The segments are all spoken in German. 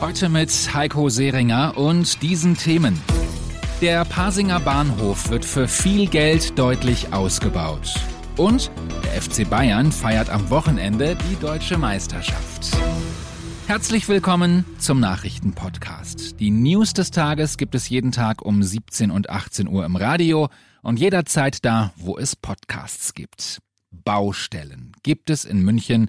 Heute mit Heiko Seringer und diesen Themen. Der Pasinger Bahnhof wird für viel Geld deutlich ausgebaut. Und der FC Bayern feiert am Wochenende die deutsche Meisterschaft. Herzlich willkommen zum Nachrichtenpodcast. Die News des Tages gibt es jeden Tag um 17 und 18 Uhr im Radio und jederzeit da, wo es Podcasts gibt. Baustellen gibt es in München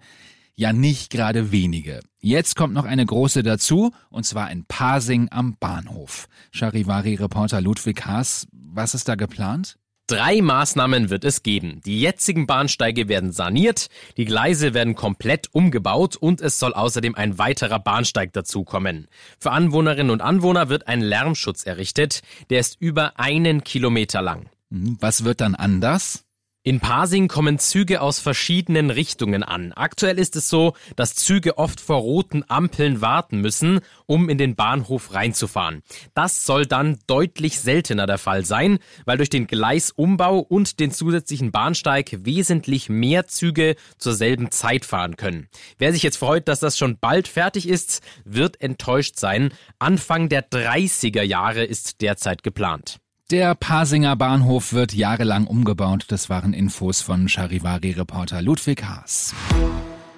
ja nicht gerade wenige. Jetzt kommt noch eine große dazu, und zwar in Pasing am Bahnhof. Charivari-Reporter Ludwig Haas, was ist da geplant? Drei Maßnahmen wird es geben. Die jetzigen Bahnsteige werden saniert, die Gleise werden komplett umgebaut und es soll außerdem ein weiterer Bahnsteig dazukommen. Für Anwohnerinnen und Anwohner wird ein Lärmschutz errichtet, der ist über einen Kilometer lang. Hm, was wird dann anders? In Pasing kommen Züge aus verschiedenen Richtungen an. Aktuell ist es so, dass Züge oft vor roten Ampeln warten müssen, um in den Bahnhof reinzufahren. Das soll dann deutlich seltener der Fall sein, weil durch den Gleisumbau und den zusätzlichen Bahnsteig wesentlich mehr Züge zur selben Zeit fahren können. Wer sich jetzt freut, dass das schon bald fertig ist, wird enttäuscht sein. Anfang der 30er Jahre ist derzeit geplant. Der Pasinger Bahnhof wird jahrelang umgebaut. Das waren Infos von Charivari-Reporter Ludwig Haas.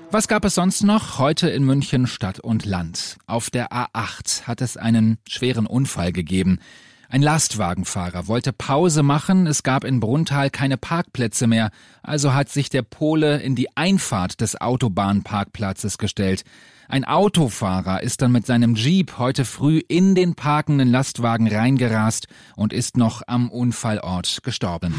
Was gab es sonst noch? Heute in München Stadt und Land. Auf der A8 hat es einen schweren Unfall gegeben. Ein Lastwagenfahrer wollte Pause machen, es gab in Bruntal keine Parkplätze mehr, also hat sich der Pole in die Einfahrt des Autobahnparkplatzes gestellt. Ein Autofahrer ist dann mit seinem Jeep heute früh in den parkenden Lastwagen reingerast und ist noch am Unfallort gestorben.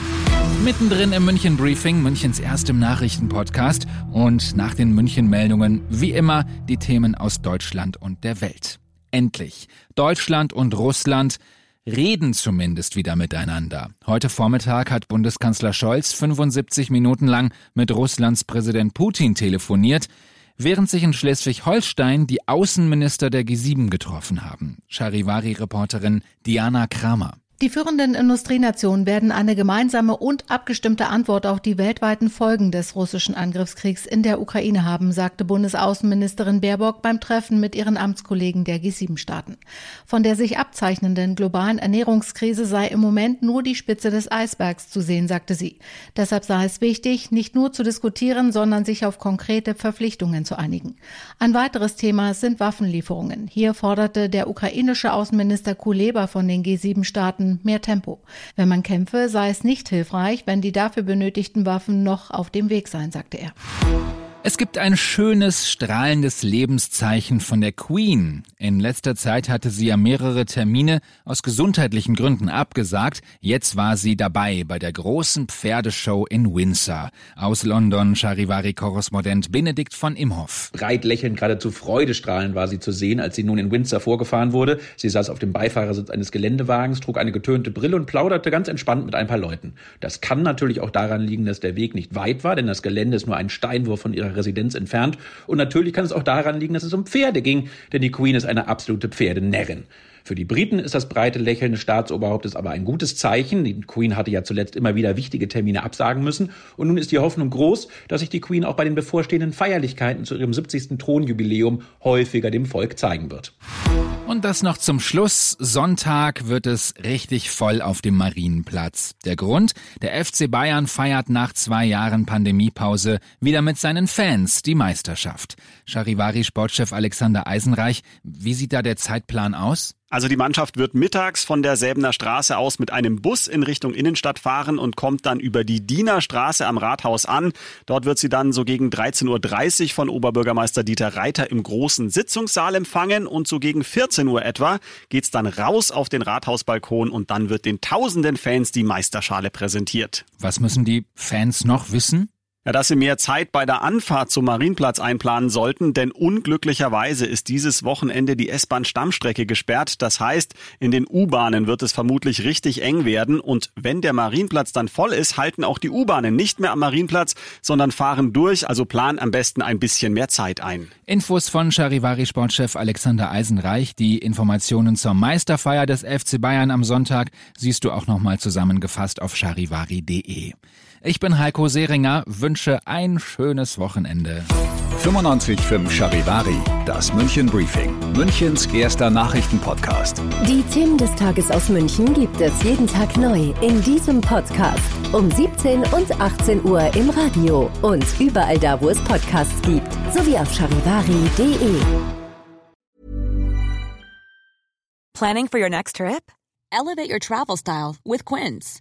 Mittendrin im München Briefing, Münchens erstem Nachrichtenpodcast und nach den München Meldungen wie immer die Themen aus Deutschland und der Welt. Endlich. Deutschland und Russland reden zumindest wieder miteinander. Heute Vormittag hat Bundeskanzler Scholz 75 Minuten lang mit Russlands Präsident Putin telefoniert während sich in Schleswig-Holstein die Außenminister der G7 getroffen haben. Charivari-Reporterin Diana Kramer. Die führenden Industrienationen werden eine gemeinsame und abgestimmte Antwort auf die weltweiten Folgen des russischen Angriffskriegs in der Ukraine haben, sagte Bundesaußenministerin Baerbock beim Treffen mit ihren Amtskollegen der G7-Staaten. Von der sich abzeichnenden globalen Ernährungskrise sei im Moment nur die Spitze des Eisbergs zu sehen, sagte sie. Deshalb sei es wichtig, nicht nur zu diskutieren, sondern sich auf konkrete Verpflichtungen zu einigen. Ein weiteres Thema sind Waffenlieferungen. Hier forderte der ukrainische Außenminister Kuleba von den G7-Staaten Mehr Tempo. Wenn man kämpfe, sei es nicht hilfreich, wenn die dafür benötigten Waffen noch auf dem Weg seien, sagte er. Es gibt ein schönes, strahlendes Lebenszeichen von der Queen. In letzter Zeit hatte sie ja mehrere Termine aus gesundheitlichen Gründen abgesagt. Jetzt war sie dabei bei der großen Pferdeshow in Windsor. Aus London Charivari-Korrespondent Benedikt von Imhoff. Breit lächelnd, geradezu freudestrahlend war sie zu sehen, als sie nun in Windsor vorgefahren wurde. Sie saß auf dem Beifahrersitz eines Geländewagens, trug eine getönte Brille und plauderte ganz entspannt mit ein paar Leuten. Das kann natürlich auch daran liegen, dass der Weg nicht weit war, denn das Gelände ist nur ein Steinwurf von ihrer Residenz entfernt. Und natürlich kann es auch daran liegen, dass es um Pferde ging, denn die Queen ist eine absolute Pferdenärrin. Für die Briten ist das breite Lächeln des Staatsoberhauptes aber ein gutes Zeichen. Die Queen hatte ja zuletzt immer wieder wichtige Termine absagen müssen. Und nun ist die Hoffnung groß, dass sich die Queen auch bei den bevorstehenden Feierlichkeiten zu ihrem 70. Thronjubiläum häufiger dem Volk zeigen wird. Und das noch zum Schluss. Sonntag wird es richtig voll auf dem Marienplatz. Der Grund? Der FC Bayern feiert nach zwei Jahren Pandemiepause wieder mit seinen Fans die Meisterschaft. Charivari-Sportchef Alexander Eisenreich, wie sieht da der Zeitplan aus? Also die Mannschaft wird mittags von der Säbener Straße aus mit einem Bus in Richtung Innenstadt fahren und kommt dann über die Diener Straße am Rathaus an. Dort wird sie dann so gegen 13.30 Uhr von Oberbürgermeister Dieter Reiter im großen Sitzungssaal empfangen und so gegen 14 Uhr etwa geht's dann raus auf den Rathausbalkon und dann wird den tausenden Fans die Meisterschale präsentiert. Was müssen die Fans noch wissen? Ja, dass Sie mehr Zeit bei der Anfahrt zum Marienplatz einplanen sollten, denn unglücklicherweise ist dieses Wochenende die S-Bahn-Stammstrecke gesperrt. Das heißt, in den U-Bahnen wird es vermutlich richtig eng werden und wenn der Marienplatz dann voll ist, halten auch die U-Bahnen nicht mehr am Marienplatz, sondern fahren durch, also plan am besten ein bisschen mehr Zeit ein. Infos von Charivari-Sportchef Alexander Eisenreich. Die Informationen zur Meisterfeier des FC Bayern am Sonntag siehst du auch nochmal zusammengefasst auf charivari.de. Ich bin Heiko Seringer, wünsche ein schönes Wochenende. 95.5 Charivari, das München Briefing, Münchens erster Nachrichtenpodcast. Die Themen des Tages aus München gibt es jeden Tag neu in diesem Podcast. Um 17 und 18 Uhr im Radio und überall da, wo es Podcasts gibt, sowie auf charivari.de. Planning for your next trip? Elevate your travel style with Quince.